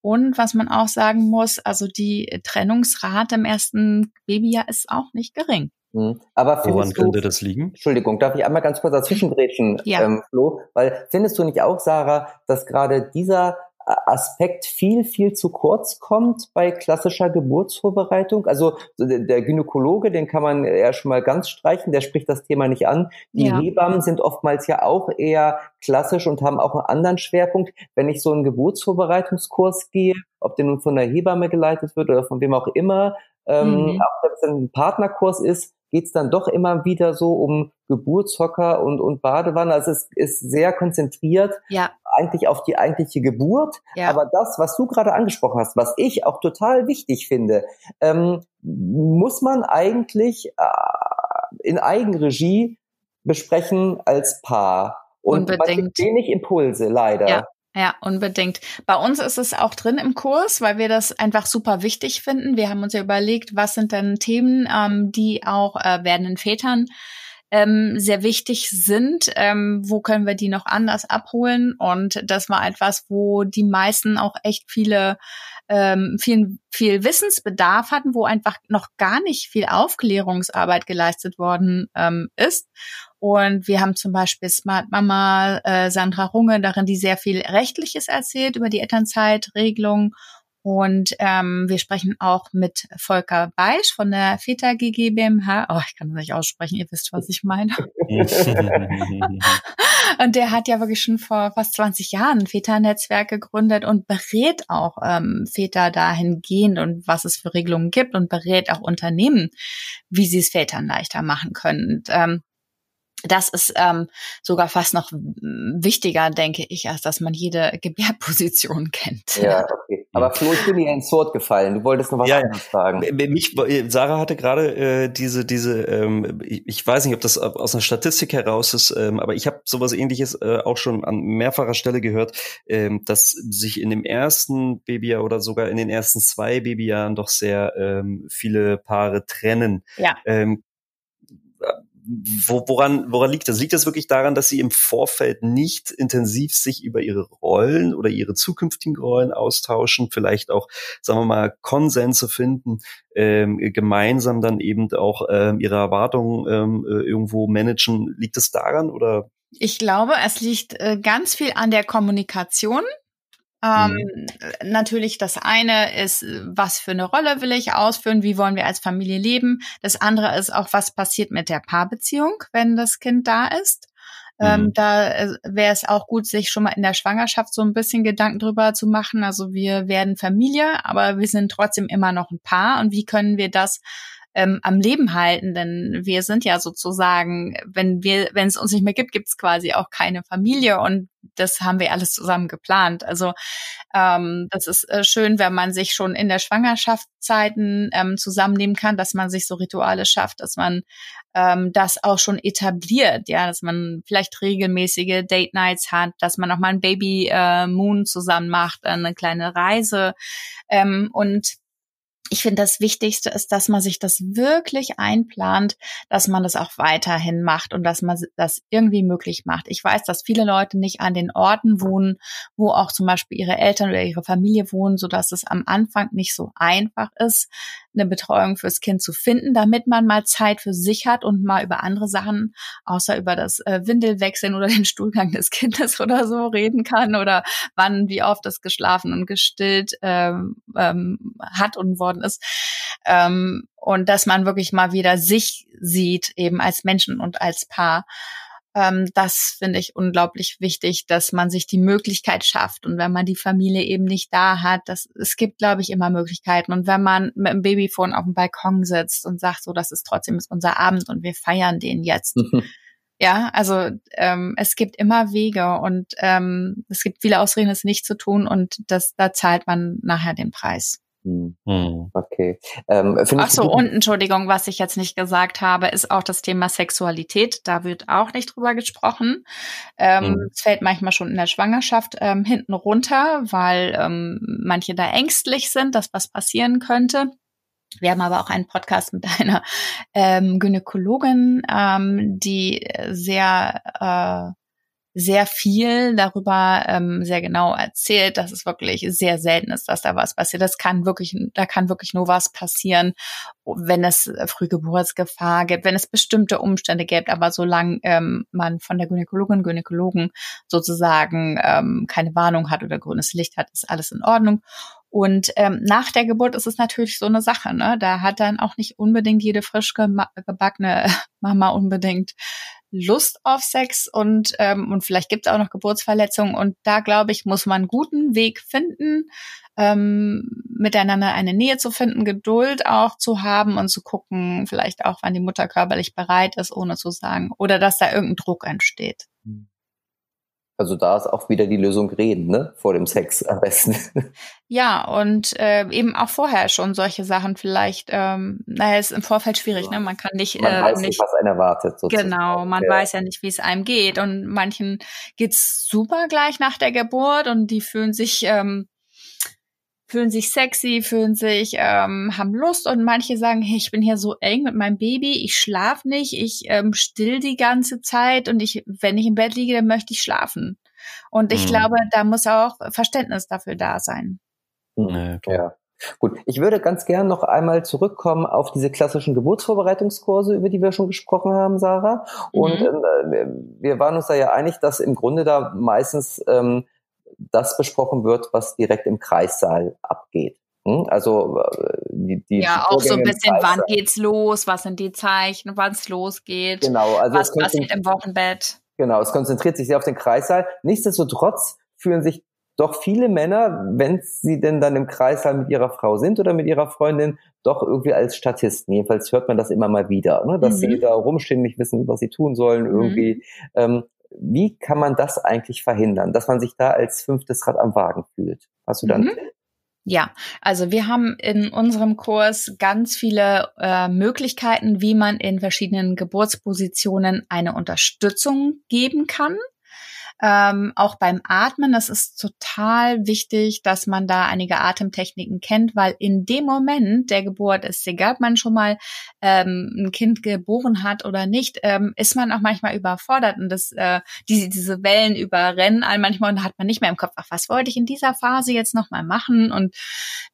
Und was man auch sagen muss, also die Trennungsrate im ersten Babyjahr ist auch nicht gering. Hm. Aber Woran du, könnte das liegen? Entschuldigung, darf ich einmal ganz kurz dazwischengrätschen, ja. ähm, Flo? Weil findest du nicht auch, Sarah, dass gerade dieser Aspekt viel, viel zu kurz kommt bei klassischer Geburtsvorbereitung. Also der Gynäkologe, den kann man ja schon mal ganz streichen, der spricht das Thema nicht an. Die ja. Hebammen sind oftmals ja auch eher klassisch und haben auch einen anderen Schwerpunkt. Wenn ich so einen Geburtsvorbereitungskurs gehe, ob der nun von der Hebamme geleitet wird oder von wem auch immer, ähm, mhm. auch wenn es ein Partnerkurs ist, geht's dann doch immer wieder so um Geburtshocker und, und Badewanne. Also es ist sehr konzentriert ja. eigentlich auf die eigentliche Geburt. Ja. Aber das, was du gerade angesprochen hast, was ich auch total wichtig finde, ähm, muss man eigentlich äh, in Eigenregie besprechen als Paar. Und man Unbedingt. wenig Impulse, leider. Ja. Ja, unbedingt. Bei uns ist es auch drin im Kurs, weil wir das einfach super wichtig finden. Wir haben uns ja überlegt, was sind denn Themen, ähm, die auch äh, werdenden Vätern ähm, sehr wichtig sind. Ähm, wo können wir die noch anders abholen? Und das war etwas, wo die meisten auch echt viele ähm, viel, viel Wissensbedarf hatten, wo einfach noch gar nicht viel Aufklärungsarbeit geleistet worden ähm, ist. Und wir haben zum Beispiel Smart Mama äh, Sandra Runge darin, die sehr viel Rechtliches erzählt über die Elternzeitregelung. Und ähm, wir sprechen auch mit Volker Beisch von der FETA GmbH. Oh, ich kann das nicht aussprechen, ihr wisst, was ich meine. und der hat ja wirklich schon vor fast 20 Jahren ein Väternetzwerk gegründet und berät auch ähm, Väter dahingehend und was es für Regelungen gibt und berät auch Unternehmen, wie sie es Vätern leichter machen können. Und, ähm, das ist ähm, sogar fast noch wichtiger, denke ich, als dass man jede Gebärposition kennt. Ja, okay. Aber Flo, ich bin dir ins Wort gefallen. Du wolltest noch was Ja, anderes sagen. Mich, Sarah hatte gerade äh, diese, diese, ähm, ich, ich weiß nicht, ob das aus einer Statistik heraus ist, ähm, aber ich habe sowas ähnliches äh, auch schon an mehrfacher Stelle gehört, ähm, dass sich in dem ersten Babyjahr oder sogar in den ersten zwei Babyjahren doch sehr ähm, viele Paare trennen. Ja. Ähm, wo, woran, woran liegt das? Liegt das wirklich daran, dass sie im Vorfeld nicht intensiv sich über ihre Rollen oder ihre zukünftigen Rollen austauschen, vielleicht auch, sagen wir mal, Konsense finden, ähm, gemeinsam dann eben auch ähm, ihre Erwartungen ähm, äh, irgendwo managen? Liegt es daran oder? Ich glaube, es liegt äh, ganz viel an der Kommunikation. Ähm, Mhm. Natürlich, das eine ist, was für eine Rolle will ich ausführen, wie wollen wir als Familie leben. Das andere ist auch, was passiert mit der Paarbeziehung, wenn das Kind da ist. Ähm, Mhm. da äh, wäre es auch gut, sich schon mal in der Schwangerschaft so ein bisschen Gedanken drüber zu machen. Also wir werden Familie, aber wir sind trotzdem immer noch ein Paar. Und wie können wir das ähm, am Leben halten? Denn wir sind ja sozusagen, wenn wir, wenn es uns nicht mehr gibt, gibt es quasi auch keine Familie. Und das haben wir alles zusammen geplant. Also ähm, das ist äh, schön, wenn man sich schon in der Schwangerschaftszeiten ähm, zusammennehmen kann, dass man sich so Rituale schafft, dass man ähm, das auch schon etabliert, ja, dass man vielleicht regelmäßige Date Nights hat, dass man auch mal ein Baby äh, Moon zusammen macht, eine kleine Reise ähm, und ich finde, das Wichtigste ist, dass man sich das wirklich einplant, dass man das auch weiterhin macht und dass man das irgendwie möglich macht. Ich weiß, dass viele Leute nicht an den Orten wohnen, wo auch zum Beispiel ihre Eltern oder ihre Familie wohnen, so dass es am Anfang nicht so einfach ist, eine Betreuung fürs Kind zu finden, damit man mal Zeit für sich hat und mal über andere Sachen, außer über das äh, Windelwechseln oder den Stuhlgang des Kindes oder so reden kann oder wann, wie oft es geschlafen und gestillt ähm, ähm, hat und worden ist. Ähm, und dass man wirklich mal wieder sich sieht, eben als Menschen und als Paar. Ähm, das finde ich unglaublich wichtig, dass man sich die Möglichkeit schafft. Und wenn man die Familie eben nicht da hat, das, es gibt, glaube ich, immer Möglichkeiten. Und wenn man mit dem Babyphone auf dem Balkon sitzt und sagt, so, das ist trotzdem unser Abend und wir feiern den jetzt. Ja, also ähm, es gibt immer Wege und ähm, es gibt viele Ausreden, es nicht zu tun und das, da zahlt man nachher den Preis. Hm, Hm. Okay. Ähm, finde Ach so, und Entschuldigung, was ich jetzt nicht gesagt habe, ist auch das Thema Sexualität. Da wird auch nicht drüber gesprochen. Ähm, Mhm. Es fällt manchmal schon in der Schwangerschaft ähm, hinten runter, weil ähm, manche da ängstlich sind, dass was passieren könnte. Wir haben aber auch einen Podcast mit einer ähm, Gynäkologin, ähm, die sehr äh, sehr viel darüber ähm, sehr genau erzählt, dass es wirklich sehr selten ist, dass da was passiert. Das kann wirklich, da kann wirklich nur was passieren, wenn es äh, Frühgeburtsgefahr gibt, wenn es bestimmte Umstände gibt. Aber solange ähm, man von der Gynäkologin, Gynäkologen sozusagen ähm, keine Warnung hat oder grünes Licht hat, ist alles in Ordnung. Und ähm, nach der Geburt ist es natürlich so eine Sache, ne? Da hat dann auch nicht unbedingt jede frisch gebackene Mama unbedingt Lust auf Sex und, ähm, und vielleicht gibt es auch noch Geburtsverletzungen. Und da, glaube ich, muss man einen guten Weg finden, ähm, miteinander eine Nähe zu finden, Geduld auch zu haben und zu gucken, vielleicht auch, wann die Mutter körperlich bereit ist, ohne zu sagen, oder dass da irgendein Druck entsteht. Also da ist auch wieder die Lösung reden, ne? Vor dem Sex am besten. Ja, und äh, eben auch vorher schon solche Sachen vielleicht, ähm, naja, ist im Vorfeld schwierig, ne? Man kann nicht. Man äh, weiß nicht, was einen erwartet. Sozusagen. Genau, man ja. weiß ja nicht, wie es einem geht. Und manchen geht's super gleich nach der Geburt und die fühlen sich ähm, fühlen sich sexy, fühlen sich, ähm, haben Lust und manche sagen, hey, ich bin hier so eng mit meinem Baby, ich schlaf nicht, ich ähm, still die ganze Zeit und ich, wenn ich im Bett liege, dann möchte ich schlafen. Und ich mhm. glaube, da muss auch Verständnis dafür da sein. Mhm. Ja. Gut, ich würde ganz gern noch einmal zurückkommen auf diese klassischen Geburtsvorbereitungskurse, über die wir schon gesprochen haben, Sarah. Und mhm. äh, wir waren uns da ja einig, dass im Grunde da meistens ähm, das besprochen wird, was direkt im Kreissaal abgeht. Hm? Also äh, die, die ja auch so ein bisschen, wann geht's los, was sind die Zeichen, wann es losgeht, genau, also was passiert im Wochenbett. Genau, es konzentriert sich sehr auf den Kreissaal. Nichtsdestotrotz fühlen sich doch viele Männer, wenn sie denn dann im Kreissaal mit ihrer Frau sind oder mit ihrer Freundin, doch irgendwie als Statisten. Jedenfalls hört man das immer mal wieder, ne? dass mhm. sie da rumstehen, nicht wissen, was sie tun sollen irgendwie. Mhm. Ähm, wie kann man das eigentlich verhindern, dass man sich da als fünftes Rad am Wagen fühlt? Hast du dann? Mhm. Ja, also wir haben in unserem Kurs ganz viele äh, Möglichkeiten, wie man in verschiedenen Geburtspositionen eine Unterstützung geben kann. Ähm, auch beim Atmen, das ist total wichtig, dass man da einige Atemtechniken kennt, weil in dem Moment der Geburt ist, egal ob man schon mal ähm, ein Kind geboren hat oder nicht, ähm, ist man auch manchmal überfordert und das, äh, diese, diese Wellen überrennen einen manchmal und hat man nicht mehr im Kopf, ach, was wollte ich in dieser Phase jetzt nochmal machen? Und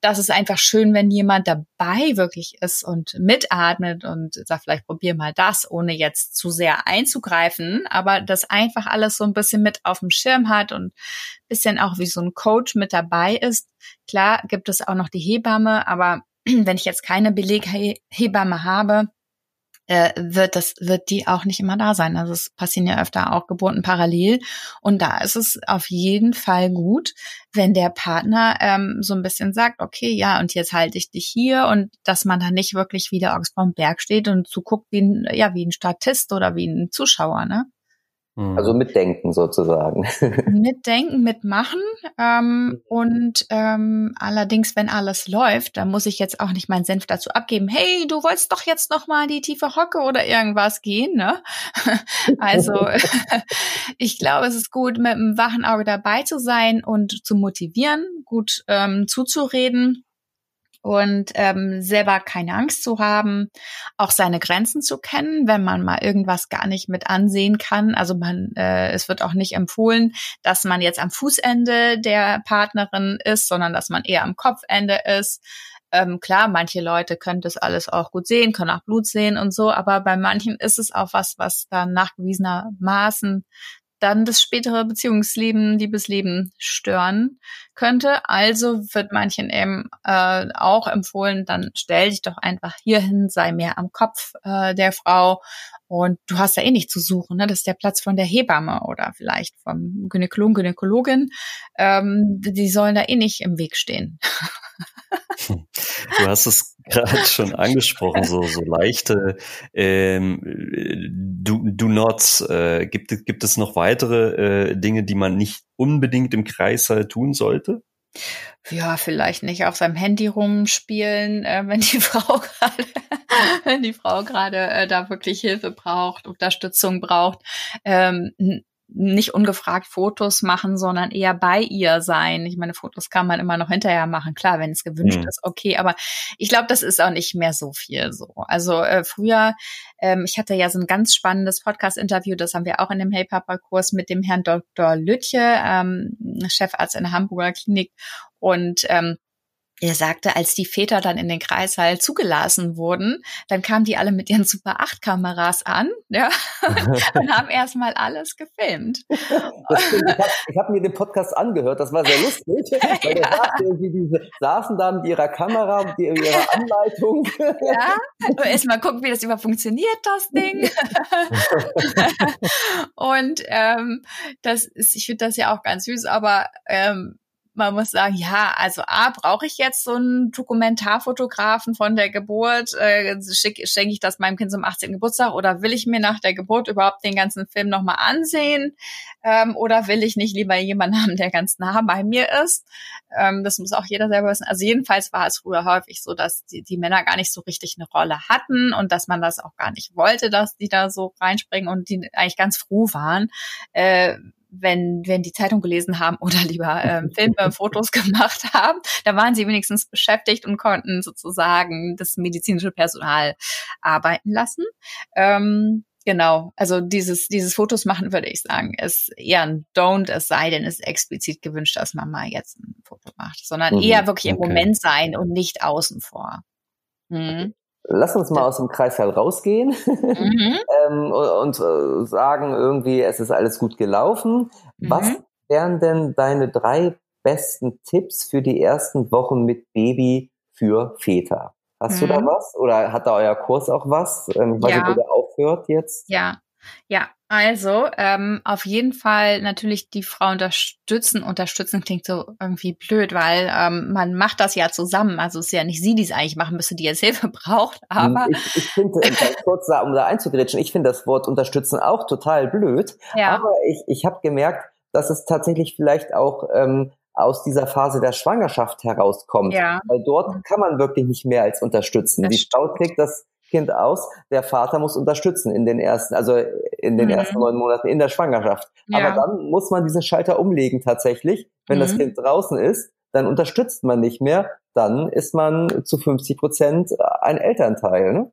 das ist einfach schön, wenn jemand dabei wirklich ist und mitatmet und sagt, vielleicht probier mal das, ohne jetzt zu sehr einzugreifen, aber das einfach alles so ein bisschen mit auf dem Schirm hat und bisschen auch wie so ein Coach mit dabei ist. Klar gibt es auch noch die Hebamme, aber wenn ich jetzt keine Beleghebamme habe, äh, wird das wird die auch nicht immer da sein. Also es passieren ja öfter auch Geburten parallel und da ist es auf jeden Fall gut, wenn der Partner ähm, so ein bisschen sagt, okay, ja und jetzt halte ich dich hier und dass man da nicht wirklich wie der Ochs Berg steht und zuguckt wie ein ja wie ein Statist oder wie ein Zuschauer, ne? Also mhm. mitdenken sozusagen. Mitdenken, mitmachen. Ähm, und ähm, allerdings, wenn alles läuft, dann muss ich jetzt auch nicht meinen Senf dazu abgeben. Hey, du wolltest doch jetzt noch mal die tiefe Hocke oder irgendwas gehen, ne? also ich glaube, es ist gut, mit einem wachen Auge dabei zu sein und zu motivieren, gut ähm, zuzureden und ähm, selber keine Angst zu haben, auch seine Grenzen zu kennen, wenn man mal irgendwas gar nicht mit ansehen kann. Also man, äh, es wird auch nicht empfohlen, dass man jetzt am Fußende der Partnerin ist, sondern dass man eher am Kopfende ist. Ähm, klar, manche Leute können das alles auch gut sehen, können auch Blut sehen und so, aber bei manchen ist es auch was, was dann nachgewiesenermaßen dann das spätere Beziehungsleben, Liebesleben stören könnte. Also wird manchen eben äh, auch empfohlen, dann stell dich doch einfach hierhin, sei mehr am Kopf äh, der Frau und du hast ja eh nicht zu suchen, ne? Das ist der Platz von der Hebamme oder vielleicht vom Gynäkologen, Gynäkologin. Ähm, die sollen da eh nicht im Weg stehen. Du hast es gerade schon angesprochen, so, so leichte ähm, Do, do Nots. Äh, gibt, gibt es noch weitere äh, Dinge, die man nicht unbedingt im Kreissaal tun sollte? Ja, vielleicht nicht auf seinem Handy rumspielen, äh, wenn die Frau gerade, wenn die Frau gerade äh, da wirklich Hilfe braucht, Unterstützung braucht. Ähm, nicht ungefragt Fotos machen, sondern eher bei ihr sein. Ich meine, Fotos kann man immer noch hinterher machen, klar, wenn es gewünscht mhm. ist, okay. Aber ich glaube, das ist auch nicht mehr so viel so. Also äh, früher, ähm, ich hatte ja so ein ganz spannendes Podcast-Interview, das haben wir auch in dem Hey Papa-Kurs mit dem Herrn Dr. Lütje, ähm, Chefarzt in der Hamburger Klinik. Und ähm, er sagte, als die Väter dann in den Kreißsaal zugelassen wurden, dann kamen die alle mit ihren Super 8 Kameras an, ja, und haben erstmal alles gefilmt. Stimmt, ich habe hab mir den Podcast angehört, das war sehr lustig, weil ja. sagte, die saßen da mit ihrer Kamera, mit ihrer Anleitung. Ja, erstmal gucken, wie das überhaupt funktioniert, das Ding. und ähm, das ist, ich finde das ja auch ganz süß, aber ähm, man muss sagen, ja, also A, brauche ich jetzt so einen Dokumentarfotografen von der Geburt? Äh, Schenke ich das meinem Kind zum 18. Geburtstag oder will ich mir nach der Geburt überhaupt den ganzen Film nochmal ansehen? Ähm, oder will ich nicht lieber jemanden haben, der ganz nah bei mir ist? Ähm, das muss auch jeder selber wissen. Also jedenfalls war es früher häufig so, dass die, die Männer gar nicht so richtig eine Rolle hatten und dass man das auch gar nicht wollte, dass die da so reinspringen und die eigentlich ganz froh waren, äh, wenn, wenn die Zeitung gelesen haben oder lieber ähm, Filme, Fotos gemacht haben, da waren sie wenigstens beschäftigt und konnten sozusagen das medizinische Personal arbeiten lassen. Ähm, Genau, also dieses, dieses Fotos machen, würde ich sagen, ist eher ein Don't, es sei denn, es ist explizit gewünscht, dass Mama jetzt ein Foto macht, sondern mhm. eher wirklich im okay. Moment sein und nicht außen vor. Mhm. Lass uns mal aus dem Kreissaal rausgehen mhm. ähm, und, und äh, sagen irgendwie, es ist alles gut gelaufen. Mhm. Was wären denn deine drei besten Tipps für die ersten Wochen mit Baby für Väter? Hast mhm. du da mhm. was? Oder hat da euer Kurs auch was? Ähm, ich weiß nicht, wo der aufhört jetzt. Ja, ja, also ähm, auf jeden Fall natürlich die Frau unterstützen. Unterstützen klingt so irgendwie blöd, weil ähm, man macht das ja zusammen. Also es ist ja nicht sie, die es eigentlich machen müsste, die jetzt Hilfe braucht. Hm, aber ich, ich finde, kurz um da einzugrätschen, ich finde das Wort unterstützen auch total blöd. Ja. Aber ich, ich habe gemerkt, dass es tatsächlich vielleicht auch ähm, aus dieser Phase der Schwangerschaft herauskommt. Ja. Weil dort kann man wirklich nicht mehr als unterstützen. Das die Frau kriegt das Kind aus. Der Vater muss unterstützen in den ersten, also in den mhm. ersten neun Monaten in der Schwangerschaft. Ja. Aber dann muss man diesen Schalter umlegen tatsächlich. Wenn mhm. das Kind draußen ist, dann unterstützt man nicht mehr. Dann ist man zu 50 Prozent ein Elternteil. Ne?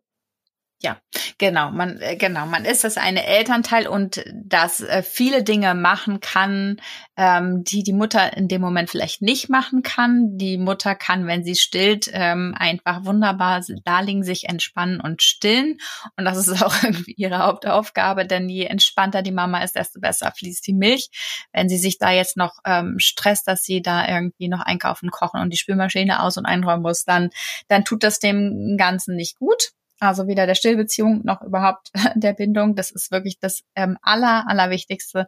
Ja, genau, man äh, genau, man ist das eine Elternteil und das äh, viele Dinge machen kann, ähm, die die Mutter in dem Moment vielleicht nicht machen kann. Die Mutter kann, wenn sie stillt, ähm, einfach wunderbar da liegen, sich entspannen und stillen und das ist auch irgendwie ihre Hauptaufgabe, denn je entspannter die Mama ist, desto besser fließt die Milch. Wenn sie sich da jetzt noch ähm, stresst, dass sie da irgendwie noch einkaufen, kochen und die Spülmaschine aus und einräumen muss, dann dann tut das dem Ganzen nicht gut. Also weder der Stillbeziehung noch überhaupt der Bindung. Das ist wirklich das ähm, aller, allerwichtigste,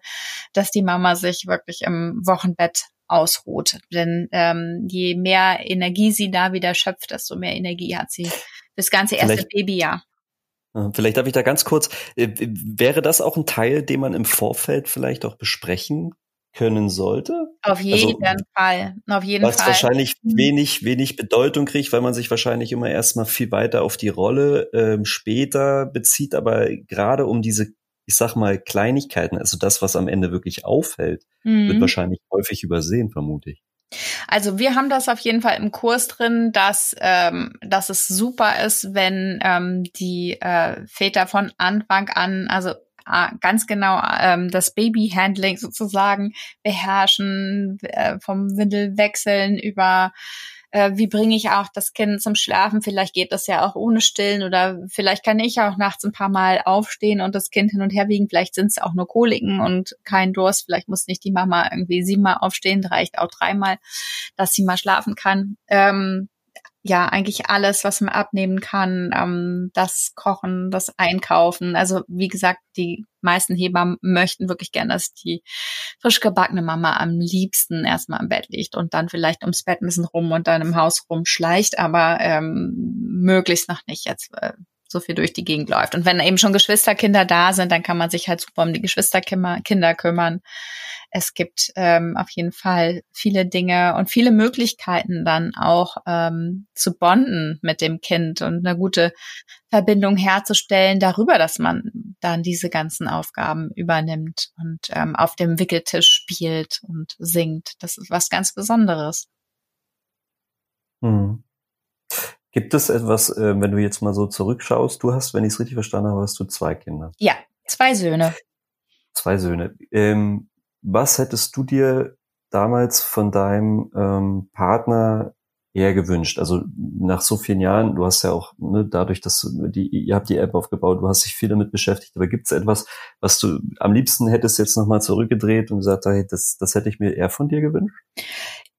dass die Mama sich wirklich im Wochenbett ausruht. Denn ähm, je mehr Energie sie da wieder schöpft, desto mehr Energie hat sie das ganze erste Vielleicht. Babyjahr. Vielleicht darf ich da ganz kurz, äh, wäre das auch ein Teil, den man im Vorfeld vielleicht auch besprechen können sollte. Auf also jeden also, Fall. Auf jeden was Fall. wahrscheinlich mhm. wenig, wenig Bedeutung kriegt, weil man sich wahrscheinlich immer erstmal viel weiter auf die Rolle ähm, später bezieht, aber gerade um diese, ich sag mal, Kleinigkeiten, also das, was am Ende wirklich auffällt, mhm. wird wahrscheinlich häufig übersehen, vermute ich. Also wir haben das auf jeden Fall im Kurs drin, dass, ähm, dass es super ist, wenn ähm, die äh, Väter von Anfang an, also ganz genau ähm, das Babyhandling sozusagen beherrschen, äh, vom Windelwechseln über äh, wie bringe ich auch das Kind zum Schlafen? Vielleicht geht das ja auch ohne Stillen oder vielleicht kann ich auch nachts ein paar Mal aufstehen und das Kind hin und her wiegen. Vielleicht sind es auch nur Koliken und kein Durst. Vielleicht muss nicht die Mama irgendwie siebenmal aufstehen, reicht auch dreimal, dass sie mal schlafen kann. Ähm, ja eigentlich alles, was man abnehmen kann, ähm, das Kochen, das Einkaufen. Also wie gesagt, die meisten Hebammen möchten wirklich gerne, dass die frisch gebackene Mama am liebsten erstmal im Bett liegt und dann vielleicht ums Bett ein bisschen rum und dann im Haus rumschleicht, aber ähm, möglichst noch nicht jetzt äh, so viel durch die Gegend läuft. Und wenn eben schon Geschwisterkinder da sind, dann kann man sich halt super um die Geschwisterkinder kümmern. Es gibt ähm, auf jeden Fall viele Dinge und viele Möglichkeiten dann auch ähm, zu bonden mit dem Kind und eine gute Verbindung herzustellen darüber, dass man dann diese ganzen Aufgaben übernimmt und ähm, auf dem Wickeltisch spielt und singt. Das ist was ganz Besonderes. Hm. Gibt es etwas, äh, wenn du jetzt mal so zurückschaust, du hast, wenn ich es richtig verstanden habe, hast du zwei Kinder. Ja, zwei Söhne. Zwei Söhne. Ähm, was hättest du dir damals von deinem ähm, Partner eher gewünscht? Also nach so vielen Jahren, du hast ja auch ne, dadurch, dass du die, ihr habt die App aufgebaut, du hast dich viel damit beschäftigt, aber gibt es etwas, was du am liebsten hättest jetzt nochmal zurückgedreht und gesagt, hey, das, das hätte ich mir eher von dir gewünscht?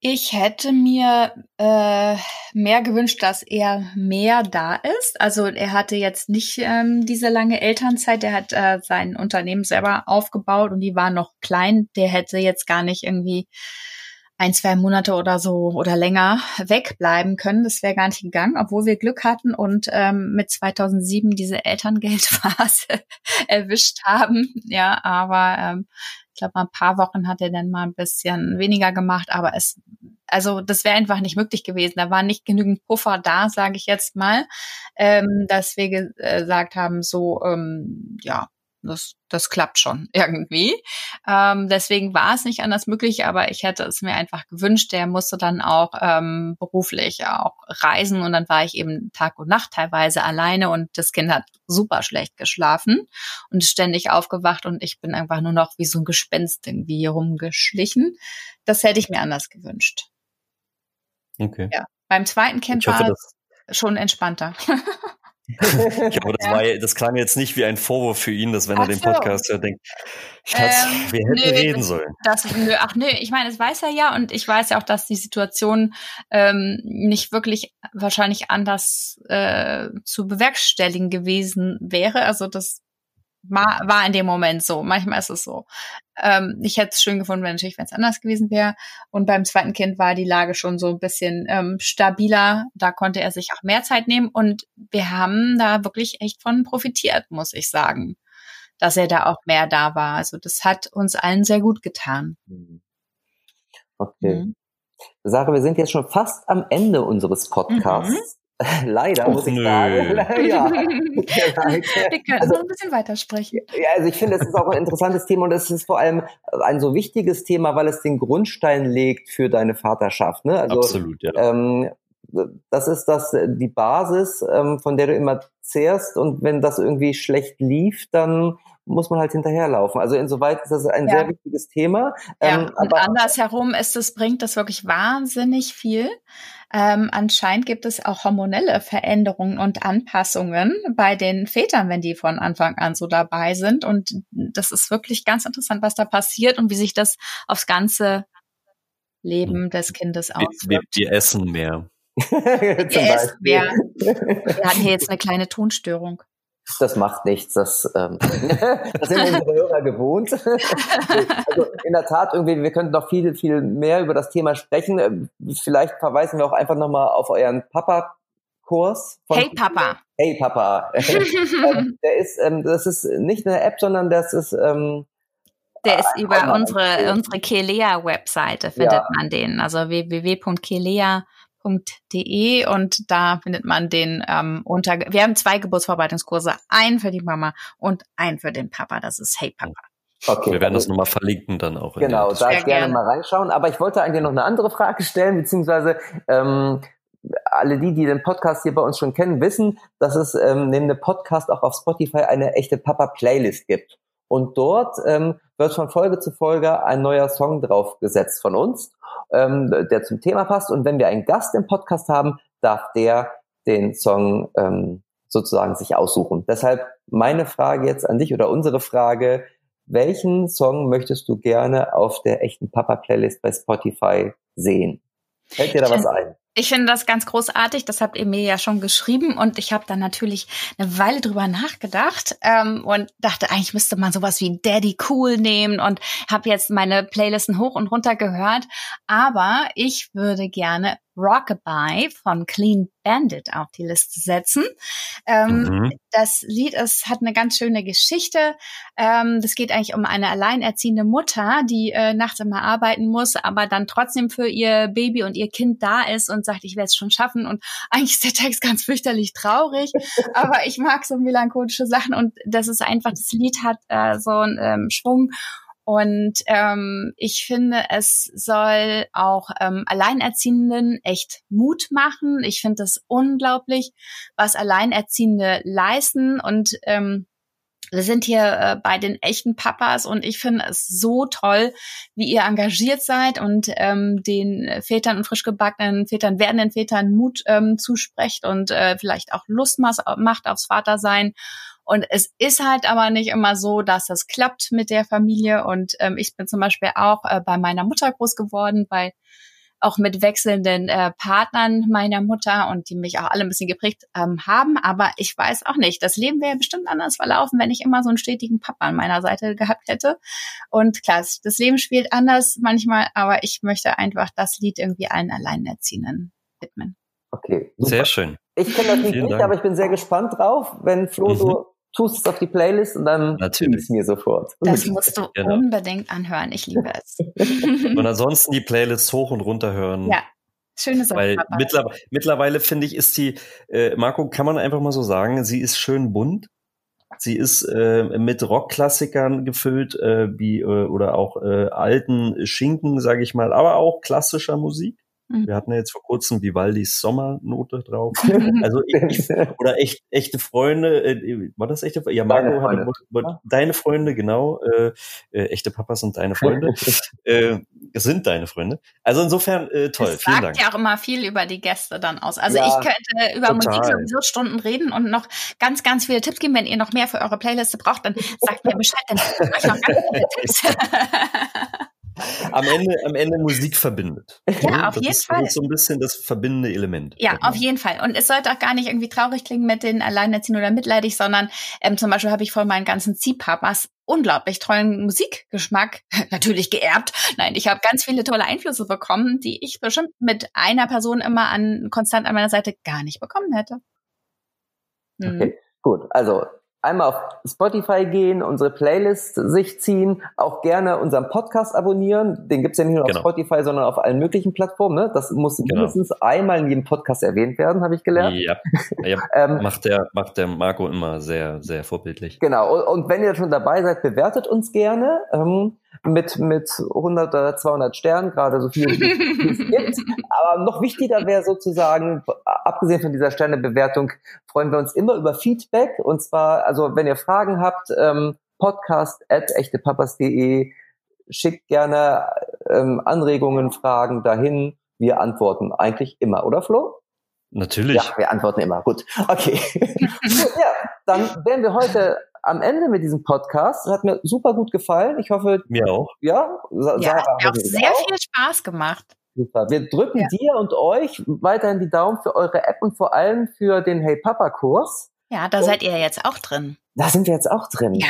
Ich hätte mir äh, mehr gewünscht, dass er mehr da ist. Also er hatte jetzt nicht ähm, diese lange Elternzeit. Er hat äh, sein Unternehmen selber aufgebaut und die waren noch klein. Der hätte jetzt gar nicht irgendwie ein, zwei Monate oder so oder länger wegbleiben können. Das wäre gar nicht gegangen, obwohl wir Glück hatten und ähm, mit 2007 diese Elterngeldphase erwischt haben. Ja, aber ähm, ich glaube, ein paar Wochen hat er dann mal ein bisschen weniger gemacht, aber es, also das wäre einfach nicht möglich gewesen. Da war nicht genügend Puffer da, sage ich jetzt mal, ähm, dass wir gesagt haben, so ähm, ja, das, das klappt schon irgendwie. Ähm, deswegen war es nicht anders möglich, aber ich hätte es mir einfach gewünscht. Der musste dann auch ähm, beruflich auch reisen und dann war ich eben Tag und Nacht teilweise alleine und das Kind hat super schlecht geschlafen und ständig aufgewacht und ich bin einfach nur noch wie so ein Gespenst irgendwie rumgeschlichen. Das hätte ich mir anders gewünscht. Okay. Ja. Beim zweiten Kind hoffe, war es schon entspannter. ich glaube, das, ja. war, das klang jetzt nicht wie ein Vorwurf für ihn, dass wenn ach er den Podcast hört, denkt, ähm, wir hätten nö, reden sollen. Das, nö, ach nö, ich meine, das weiß er ja und ich weiß ja auch, dass die Situation ähm, nicht wirklich wahrscheinlich anders äh, zu bewerkstelligen gewesen wäre. Also das war, war in dem Moment so. Manchmal ist es so. Ähm, ich hätte es schön gefunden, wenn natürlich, wenn es anders gewesen wäre. Und beim zweiten Kind war die Lage schon so ein bisschen ähm, stabiler. Da konnte er sich auch mehr Zeit nehmen. Und wir haben da wirklich echt von profitiert, muss ich sagen, dass er da auch mehr da war. Also das hat uns allen sehr gut getan. Mhm. Okay. Mhm. Sarah, wir sind jetzt schon fast am Ende unseres Podcasts. Leider, Och, muss ich nö. sagen. ja. Wir können also, noch ein bisschen weitersprechen. Ja, also ich finde, es ist auch ein interessantes Thema und es ist vor allem ein so wichtiges Thema, weil es den Grundstein legt für deine Vaterschaft. Ne? Also, Absolut, ja. Ähm, das ist das die Basis, ähm, von der du immer zehrst und wenn das irgendwie schlecht lief, dann muss man halt hinterherlaufen. Also insoweit ist das ein ja. sehr wichtiges Thema. Ja, ähm, und andersherum ist es, bringt das wirklich wahnsinnig viel. Ähm, anscheinend gibt es auch hormonelle Veränderungen und Anpassungen bei den Vätern, wenn die von Anfang an so dabei sind. Und das ist wirklich ganz interessant, was da passiert und wie sich das aufs ganze Leben des Kindes auswirkt. Wir, wir, wir essen mehr. wir essen mehr. Wir hatten hier jetzt eine kleine Tonstörung. Das macht nichts. Das, ähm, das sind unsere Hörer gewohnt. also in der Tat, irgendwie, wir könnten noch viel, viel mehr über das Thema sprechen. Vielleicht verweisen wir auch einfach nochmal auf euren Papa-Kurs. Hey Papa. Hey Papa. ähm, der ist, ähm, das ist nicht eine App, sondern das ist ähm, der ist über unsere, unsere Kelea-Webseite, findet ja. man den. Also www.kelea.com www.geburtsvorbereitungskurse.de und da findet man den ähm, unter. Wir haben zwei Geburtsvorbereitungskurse, einen für die Mama und einen für den Papa. Das ist Hey Papa. Okay, wir werden das nochmal verlinken dann auch. Genau, da gerne, gerne mal reinschauen. Aber ich wollte eigentlich noch eine andere Frage stellen, beziehungsweise ähm, alle die, die den Podcast hier bei uns schon kennen, wissen, dass es ähm, neben dem Podcast auch auf Spotify eine echte Papa-Playlist gibt. Und dort ähm, wird von Folge zu Folge ein neuer Song draufgesetzt von uns ähm, der zum Thema passt. Und wenn wir einen Gast im Podcast haben, darf der den Song ähm, sozusagen sich aussuchen. Deshalb meine Frage jetzt an dich oder unsere Frage, welchen Song möchtest du gerne auf der echten Papa-Playlist bei Spotify sehen? Fällt dir da was ein? Ich finde das ganz großartig. Das habt ihr mir ja schon geschrieben und ich habe dann natürlich eine Weile drüber nachgedacht ähm, und dachte, eigentlich müsste man sowas wie Daddy Cool nehmen und habe jetzt meine Playlisten hoch und runter gehört. Aber ich würde gerne Rockabye von Clean Bandit auf die Liste setzen. Ähm, mhm. Das Lied ist, hat eine ganz schöne Geschichte. Ähm, das geht eigentlich um eine alleinerziehende Mutter, die äh, nachts immer arbeiten muss, aber dann trotzdem für ihr Baby und ihr Kind da ist und sagt, ich werde es schon schaffen. Und eigentlich ist der Text ganz fürchterlich traurig, aber ich mag so melancholische Sachen und das ist einfach, das Lied hat äh, so einen ähm, Schwung und ähm, ich finde, es soll auch ähm, Alleinerziehenden echt Mut machen. Ich finde das unglaublich, was Alleinerziehende leisten. Und ähm, wir sind hier äh, bei den echten Papas und ich finde es so toll, wie ihr engagiert seid und ähm, den Vätern und frisch gebackenen Vätern, werdenden Vätern Mut ähm, zusprecht und äh, vielleicht auch Lust macht aufs Vatersein. Und es ist halt aber nicht immer so, dass das klappt mit der Familie. Und ähm, ich bin zum Beispiel auch äh, bei meiner Mutter groß geworden, bei auch mit wechselnden äh, Partnern meiner Mutter und die mich auch alle ein bisschen geprägt ähm, haben. Aber ich weiß auch nicht, das Leben wäre bestimmt anders verlaufen, wenn ich immer so einen stetigen Papa an meiner Seite gehabt hätte. Und klar, das Leben spielt anders manchmal, aber ich möchte einfach das Lied irgendwie allen Alleinerziehenden widmen. Okay. Super. Sehr schön. Ich kenne das Lied nicht, Dank. aber ich bin sehr gespannt drauf, wenn Flo mhm. so tust es auf die Playlist und dann Natürlich. es mir sofort. Das musst du genau. unbedingt anhören. Ich liebe es. und ansonsten die Playlist hoch und runter hören. Ja. Schöne Sache. Weil mittlerweile, mittlerweile finde ich, ist die, äh, Marco, kann man einfach mal so sagen, sie ist schön bunt. Sie ist äh, mit Rockklassikern gefüllt, äh, wie äh, oder auch äh, alten Schinken, sage ich mal, aber auch klassischer Musik. Mhm. Wir hatten ja jetzt vor kurzem Vivaldis Sommernote drauf. Also ich, oder echt, echte Freunde, äh, war das echte Freunde? Ja, Marco hatte ja. deine Freunde, genau. Äh, äh, echte Papas sind deine Freunde. äh, sind deine Freunde. Also insofern äh, toll, das vielen Dank. sagt ja auch immer viel über die Gäste dann aus. Also ja, ich könnte über total. Musik sowieso Stunden reden und noch ganz, ganz viele Tipps geben. Wenn ihr noch mehr für eure Playliste braucht, dann sagt mir Bescheid, dann gebe ich noch ganz viele Tipps. Am Ende, am Ende Musik verbindet. Ja, ne? auf das jeden ist Fall. so ein bisschen das verbindende Element. Ja, auf jeden Fall. Und es sollte auch gar nicht irgendwie traurig klingen mit den Alleinerziehenden oder mitleidig, sondern ähm, zum Beispiel habe ich von meinen ganzen Ziehpapas unglaublich tollen Musikgeschmack, natürlich geerbt. Nein, ich habe ganz viele tolle Einflüsse bekommen, die ich bestimmt mit einer Person immer an konstant an meiner Seite gar nicht bekommen hätte. Mhm. Okay, gut. Also einmal auf Spotify gehen, unsere Playlist sich ziehen, auch gerne unseren Podcast abonnieren. Den gibt's ja nicht nur genau. auf Spotify, sondern auf allen möglichen Plattformen. Ne? Das muss genau. mindestens einmal in jedem Podcast erwähnt werden, habe ich gelernt. Ja, ja. ähm, macht, der, macht der Marco immer sehr, sehr vorbildlich. Genau, und, und wenn ihr schon dabei seid, bewertet uns gerne. Ähm, mit, mit 100 oder 200 Sternen, gerade so viel wie es gibt. Aber noch wichtiger wäre sozusagen, abgesehen von dieser Sternebewertung, freuen wir uns immer über Feedback. Und zwar, also wenn ihr Fragen habt, ähm, podcast at echtepapas.de, schickt gerne ähm, Anregungen, Fragen dahin. Wir antworten eigentlich immer, oder Flo? Natürlich. Ja, wir antworten immer. Gut. Okay. ja, dann wären wir heute am Ende mit diesem Podcast. Hat mir super gut gefallen. Ich hoffe. Mir auch. Ja, Sarah ja, hat mir auch sehr auch. viel Spaß gemacht. Super. Wir drücken ja. dir und euch weiterhin die Daumen für eure App und vor allem für den Hey Papa Kurs. Ja, da und seid ihr jetzt auch drin. Da sind wir jetzt auch drin. Ja.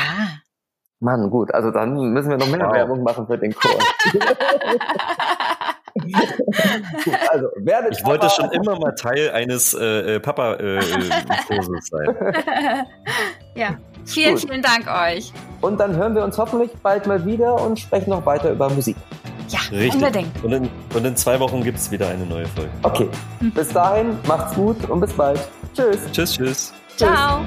Mann, gut. Also dann müssen wir noch mehr wow. Werbung machen für den Kurs. also, werdet ich wollte schon immer mal Teil eines äh, äh Papa-Kurses äh, sein. ja, vielen, Gut. vielen Dank euch. Und dann hören wir uns hoffentlich bald mal wieder und sprechen noch weiter über Musik. Ja, Richtig. unbedingt. Und in, und in zwei Wochen gibt es wieder eine neue Folge. Okay. Bis dahin, macht's gut und bis bald. Tschüss. Tschüss, tschüss. Ciao.